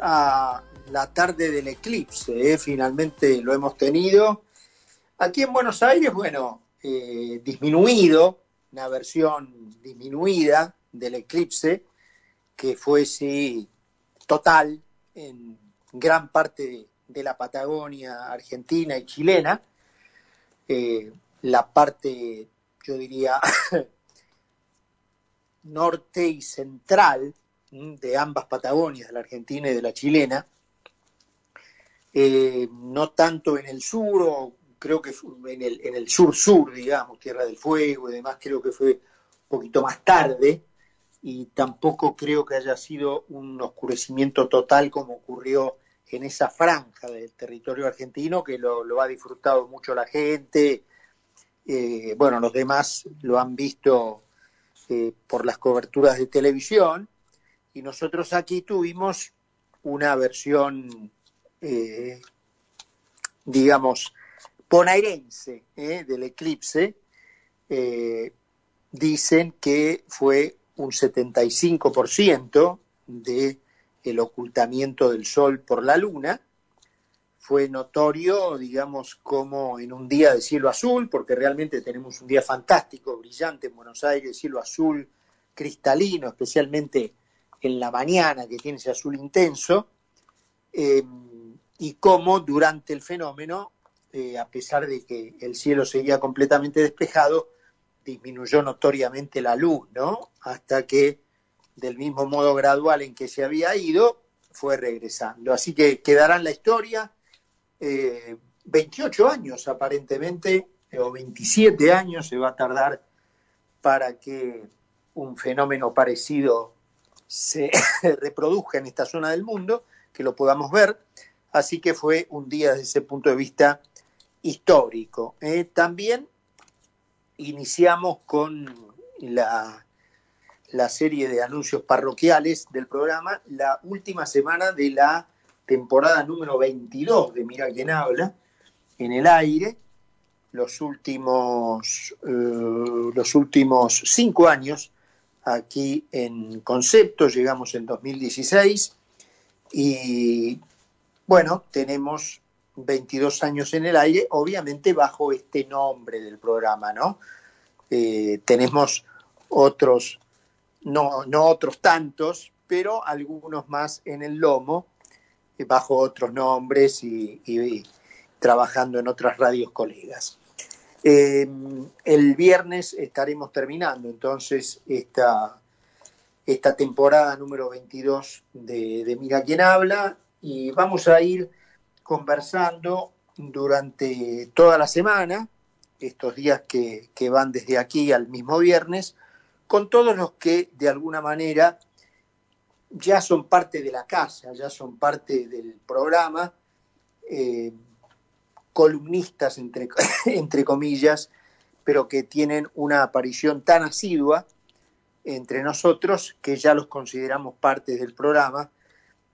a la tarde del eclipse, ¿eh? finalmente lo hemos tenido. Aquí en Buenos Aires, bueno, eh, disminuido, una versión disminuida del eclipse, que fue sí total en gran parte de la Patagonia argentina y chilena. Eh, la parte, yo diría, norte y central de ambas Patagonias, de la Argentina y de la chilena, eh, no tanto en el sur, o creo que en el, en el sur-sur, digamos, Tierra del Fuego y demás, creo que fue un poquito más tarde, y tampoco creo que haya sido un oscurecimiento total como ocurrió en esa franja del territorio argentino, que lo, ha disfrutado mucho la gente. Eh, bueno, los demás lo han visto eh, por las coberturas de televisión y nosotros aquí tuvimos una versión, eh, digamos, ponairense del eclipse. dicen que fue un 75% de el ocultamiento del sol por la luna. Fue notorio, digamos, como en un día de cielo azul, porque realmente tenemos un día fantástico, brillante en Buenos Aires, cielo azul cristalino, especialmente en la mañana, que tiene ese azul intenso, eh, y cómo durante el fenómeno, eh, a pesar de que el cielo seguía completamente despejado, disminuyó notoriamente la luz, ¿no? Hasta que del mismo modo gradual en que se había ido, fue regresando. Así que quedará en la historia 28 eh, años aparentemente, o 27 años se va a tardar para que un fenómeno parecido se reproduzca en esta zona del mundo, que lo podamos ver. Así que fue un día desde ese punto de vista histórico. Eh, también iniciamos con la la serie de anuncios parroquiales del programa, la última semana de la temporada número 22 de Mira quién habla, en el aire, los últimos, eh, los últimos cinco años aquí en Concepto, llegamos en 2016 y bueno, tenemos 22 años en el aire, obviamente bajo este nombre del programa, ¿no? Eh, tenemos otros no, no otros tantos, pero algunos más en el lomo, bajo otros nombres y, trabajando en otras radios colegas. Em, el viernes estaremos terminando entonces esta, esta temporada número 22 de, Mira quién habla y vamos a ir conversando durante toda la semana, estos días que, que van desde aquí al mismo viernes, con todos los que de alguna manera ya son parte de la casa, ya son parte del programa, eh, columnistas entre, entre comillas, pero que tienen una aparición tan asidua entre nosotros que ya los consideramos parte del programa,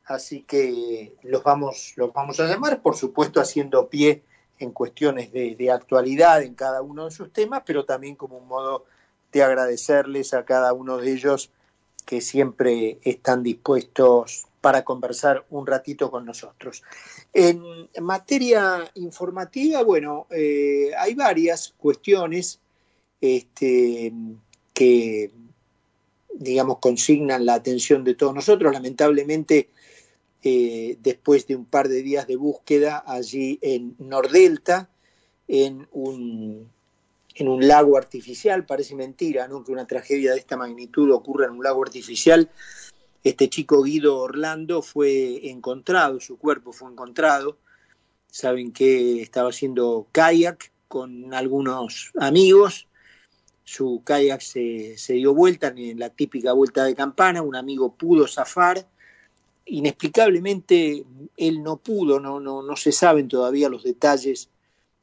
así que los vamos, los vamos a llamar, por supuesto haciendo pie en cuestiones de, de actualidad en cada uno de sus temas, pero también como un modo de agradecerles a cada uno de ellos que siempre están dispuestos para conversar un ratito con nosotros. En materia informativa, bueno, eh, hay varias cuestiones este, que, digamos, consignan la atención de todos nosotros. Lamentablemente, eh, después de un par de días de búsqueda allí en Nordelta, en un en un lago artificial, parece mentira, ¿no? Que una tragedia de esta magnitud ocurra en un lago artificial. Este chico Guido Orlando fue encontrado, su cuerpo fue encontrado. Saben que estaba haciendo kayak con algunos amigos. Su kayak se, dio vuelta en la típica vuelta de campana. Un amigo pudo zafar. Inexplicablemente él no pudo, no, no, no se saben todavía los detalles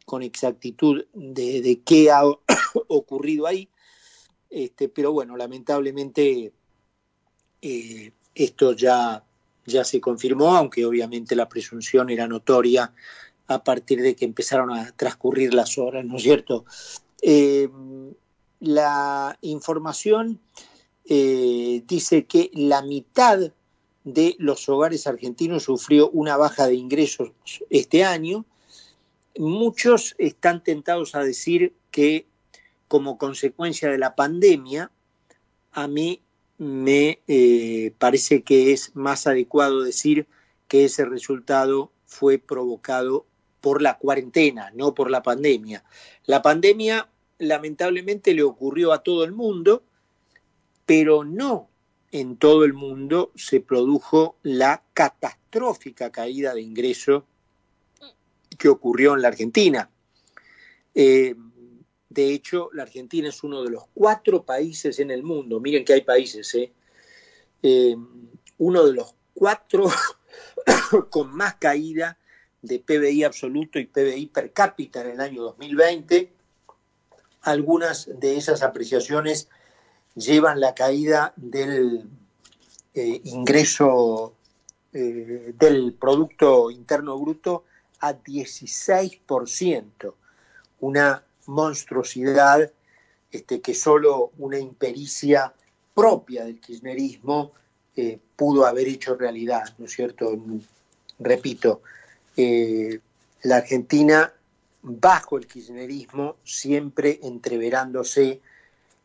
con exactitud de, qué ha ocurrido ahí, este, pero bueno, lamentablemente eh, esto ya, ya se confirmó, aunque obviamente la presunción era notoria a partir de que empezaron a transcurrir las horas, ¿no es cierto? Eh, la información eh, dice que la mitad de los hogares argentinos sufrió una baja de ingresos este año. Muchos están tentados a decir que como consecuencia de la pandemia, a mí me eh, parece que es más adecuado decir que ese resultado fue provocado por la cuarentena, no por la pandemia. La pandemia lamentablemente le ocurrió a todo el mundo, pero no en todo el mundo se produjo la catastrófica caída de ingreso que ocurrió en la Argentina. Eh, de hecho, la Argentina es uno de los cuatro países en el mundo, miren que hay países, ¿eh? Eh, uno de los cuatro con más caída de PBI absoluto y PBI per cápita en el año 2020. Algunas de esas apreciaciones llevan la caída del eh, ingreso del Producto Interno Bruto a 16%, una monstruosidad este, que solo una impericia propia del kirchnerismo eh, pudo haber hecho realidad, ¿no es cierto? Repito, eh, la Argentina bajo el kirchnerismo siempre entreverándose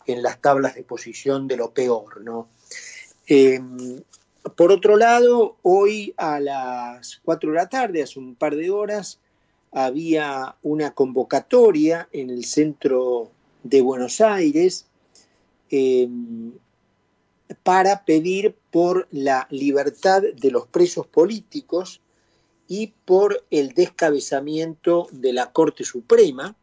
en las tablas de posición de lo peor, ¿no? Em, por otro lado, hoy a las 4 de la tarde, hace un par de horas, había una convocatoria en el centro de Buenos Aires em, para pedir por la libertad de los presos políticos y por el descabezamiento de la Corte Suprema.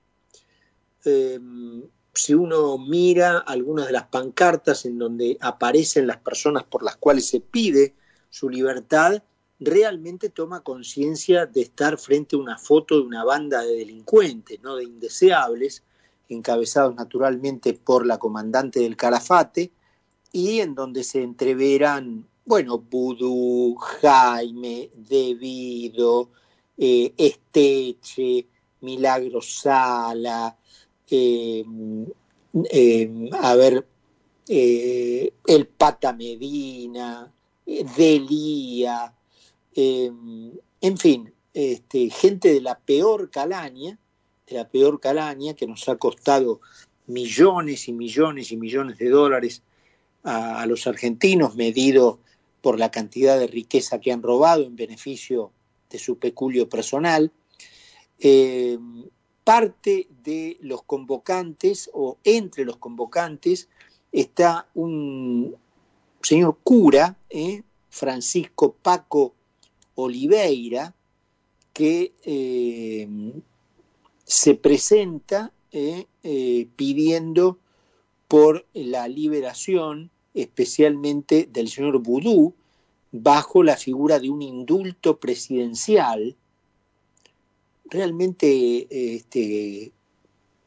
Em, si uno mira algunas de las pancartas en donde aparecen las personas por las cuales se pide su libertad, realmente toma conciencia de estar frente a una foto de una banda de delincuentes, no de indeseables, encabezados naturalmente por la comandante del Carafate, y en donde se entreveran, bueno, Vudú, Jaime, Devido, eh, Esteche, Milagro Sala, em, em, a ver, eh, el Pata Medina, eh, Delía, Em, en fin, este, gente de la peor calaña, de la peor calaña, que nos ha costado millones y millones y millones de dólares a, los argentinos, medido por la cantidad de riqueza que han robado en beneficio de su peculio personal. Em, parte de los convocantes o entre los convocantes está un señor cura, ¿eh? Francisco Paco Oliveira, que eh, se presenta eh, eh, pidiendo por la liberación especialmente del señor Boudou bajo la figura de un indulto presidencial. Realmente este,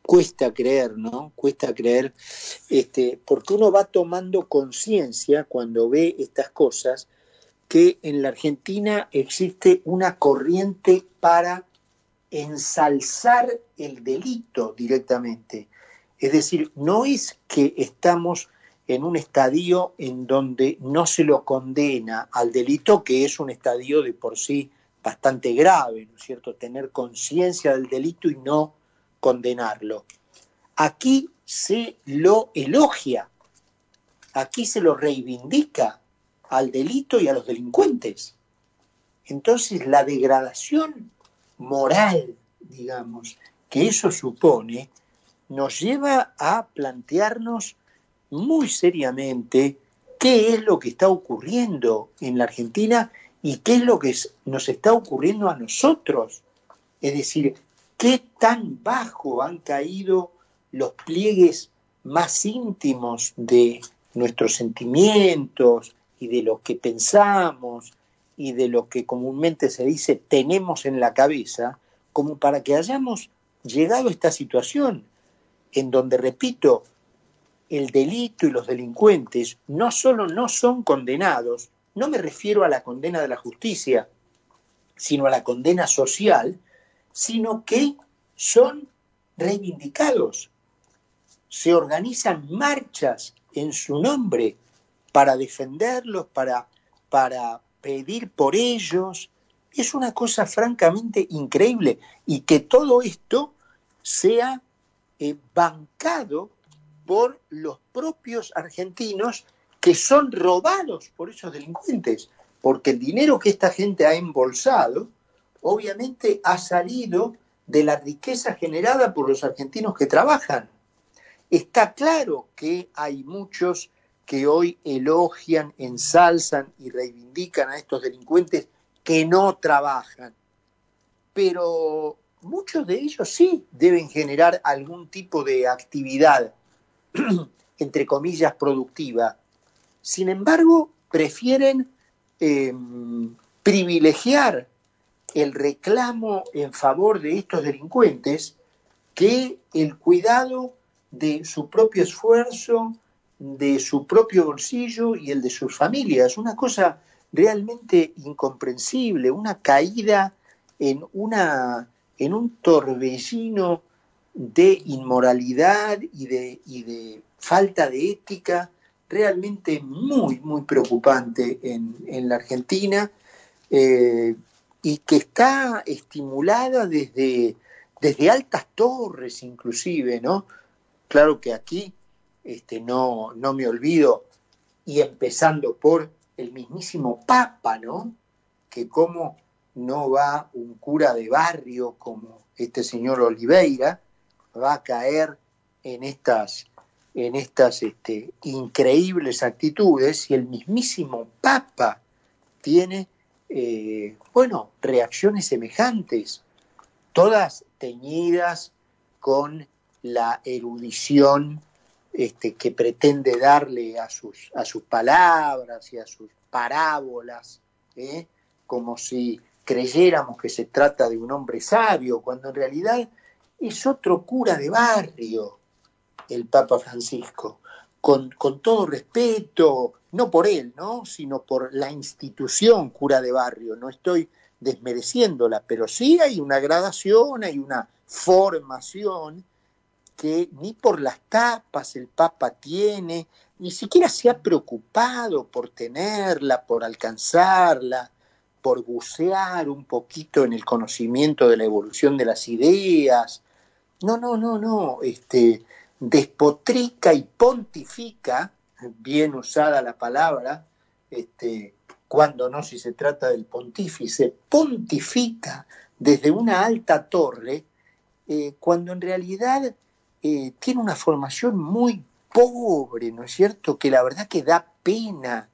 cuesta creer, ¿no? Cuesta creer, este, porque uno va tomando conciencia cuando ve estas cosas que en la Argentina existe una corriente para ensalzar el delito directamente. Es decir, no es que estamos en un estadio en donde no se lo condena al delito, que es un estadio de por sí bastante grave, ¿no es cierto? Tener conciencia del delito y no condenarlo. Aquí se lo elogia, aquí se lo reivindica, al delito y a los delincuentes. Entonces la degradación moral, digamos, que eso supone, nos lleva a plantearnos muy seriamente qué es lo que está ocurriendo en la Argentina y qué es lo que nos está ocurriendo a nosotros. Es decir, qué tan bajo han caído los pliegues más íntimos de nuestros sentimientos, y de lo que pensamos y de lo que comúnmente se dice tenemos en la cabeza, como para que hayamos llegado a esta situación en donde, repito, el delito y los delincuentes no solo no son condenados, no me refiero a la condena de la justicia, sino a la condena social, sino que son reivindicados. Se organizan marchas en su nombre para defenderlos, para para pedir por ellos. Es una cosa francamente increíble y que todo esto sea eh, bancado por los propios argentinos que son robados por esos delincuentes, porque el dinero que esta gente ha embolsado obviamente ha salido de la riqueza generada por los argentinos que trabajan. Está claro que hay muchos que hoy elogian, ensalzan y reivindican a estos delincuentes que no trabajan, pero muchos de ellos sí deben generar algún tipo de actividad, entre comillas, productiva. Sin embargo, prefieren em, privilegiar el reclamo en favor de estos delincuentes que el cuidado de su propio esfuerzo, de su propio bolsillo y el de sus familias. Una cosa realmente incomprensible, una caída en, una, en un torbellino de inmoralidad y de, y de falta de ética realmente muy, muy preocupante en, la Argentina eh, y que está estimulada desde, desde altas torres inclusive, ¿no? Claro que aquí este, no, no me olvido, y empezando por el mismísimo Papa, ¿no? Que como no va un cura de barrio como este señor Oliveira, va a caer en estas, en estas este, increíbles actitudes y el mismísimo Papa tiene, eh, bueno, reacciones semejantes, todas teñidas con la erudición este, que pretende darle a sus, a sus palabras y a sus parábolas, ¿eh? como si creyéramos que se trata de un hombre sabio, cuando en realidad es otro cura de barrio, el Papa Francisco, con, con todo respeto, no por él, ¿no? sino por la institución cura de barrio. No estoy desmereciéndola, pero sí hay una gradación, hay una formación que ni por las tapas el Papa tiene, ni siquiera se ha preocupado por tenerla, por alcanzarla, por bucear un poquito en el conocimiento de la evolución de las ideas. No, no, no, no, este, despotrica y pontifica, bien usada la palabra, este, cuando no, si se trata del pontífice, pontifica desde una alta torre, eh, cuando en realidad eh, tiene una formación muy pobre, ¿no es cierto? Que la verdad que da pena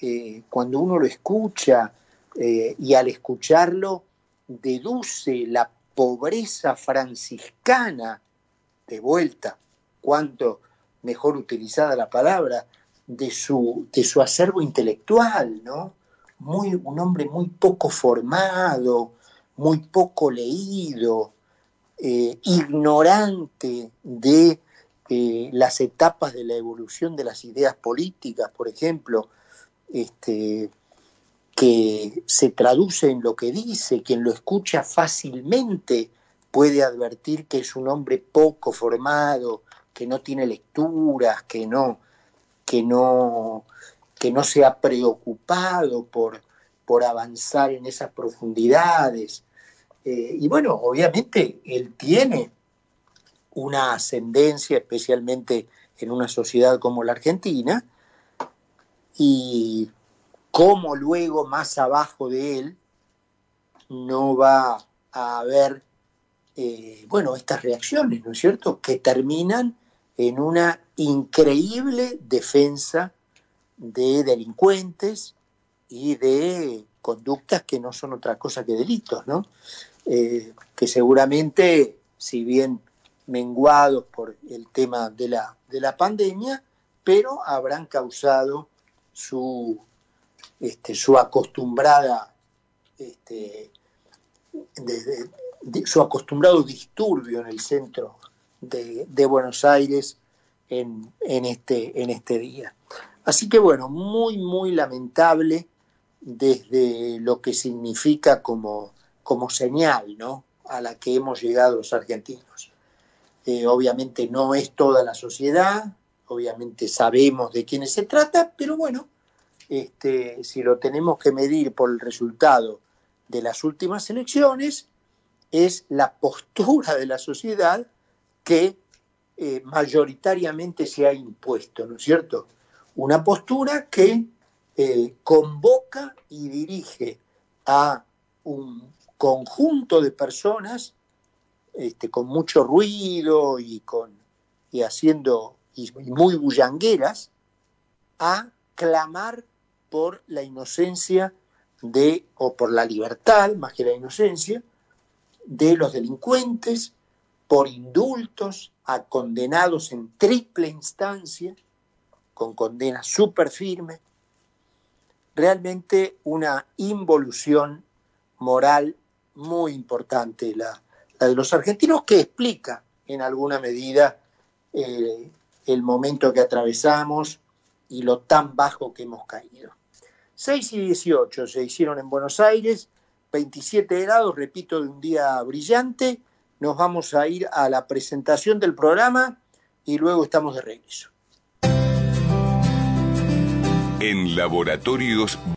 eh, cuando uno lo escucha eh, y al escucharlo deduce la pobreza franciscana, de vuelta, cuanto mejor utilizada la palabra, de su, de su acervo intelectual, ¿no? Muy, un hombre muy poco formado, muy poco leído, eh, ignorante de eh, las etapas de la evolución de las ideas políticas, por ejemplo, este, que se traduce en lo que dice, quien lo escucha fácilmente puede advertir que es un hombre poco formado, que no tiene lecturas, que no, que no, que no se ha preocupado por, por avanzar en esas profundidades. Eh, y bueno, obviamente él tiene una ascendencia, especialmente en una sociedad como la Argentina, y como luego más abajo de él no va a haber, eh, bueno, estas reacciones, ¿no es cierto?, que terminan en una increíble defensa de delincuentes y de conductas que no son otra cosa que delitos, ¿no? Eh, que seguramente, si bien menguados por el tema de la, de la pandemia, pero habrán causado su, este, su acostumbrada este, su acostumbrado disturbio en el centro de, Buenos Aires en, en, este, en este día. Así que bueno, muy, muy lamentable desde lo que significa como como señal ¿no? a la que hemos llegado los argentinos. Eh, obviamente no es toda la sociedad, obviamente sabemos de quiénes se trata, pero bueno, este, si lo tenemos que medir por el resultado de las últimas elecciones, es la postura de la sociedad que eh, mayoritariamente se ha impuesto, ¿no es cierto? Una postura que eh, convoca y dirige a un conjunto de personas este, con mucho ruido y, con, y haciendo y muy bullangueras a clamar por la inocencia de, o por la libertad, más que la inocencia, de los delincuentes, por indultos a condenados en triple instancia, con condenas súper firmes, realmente una involución moral muy importante, la, de los argentinos, que explica en alguna medida eh, el momento que atravesamos y lo tan bajo que hemos caído. 6 y 18 se hicieron en Buenos Aires, 27 grados, repito, de un día brillante. Nos vamos a ir a la presentación del programa y luego estamos de regreso. En Laboratorios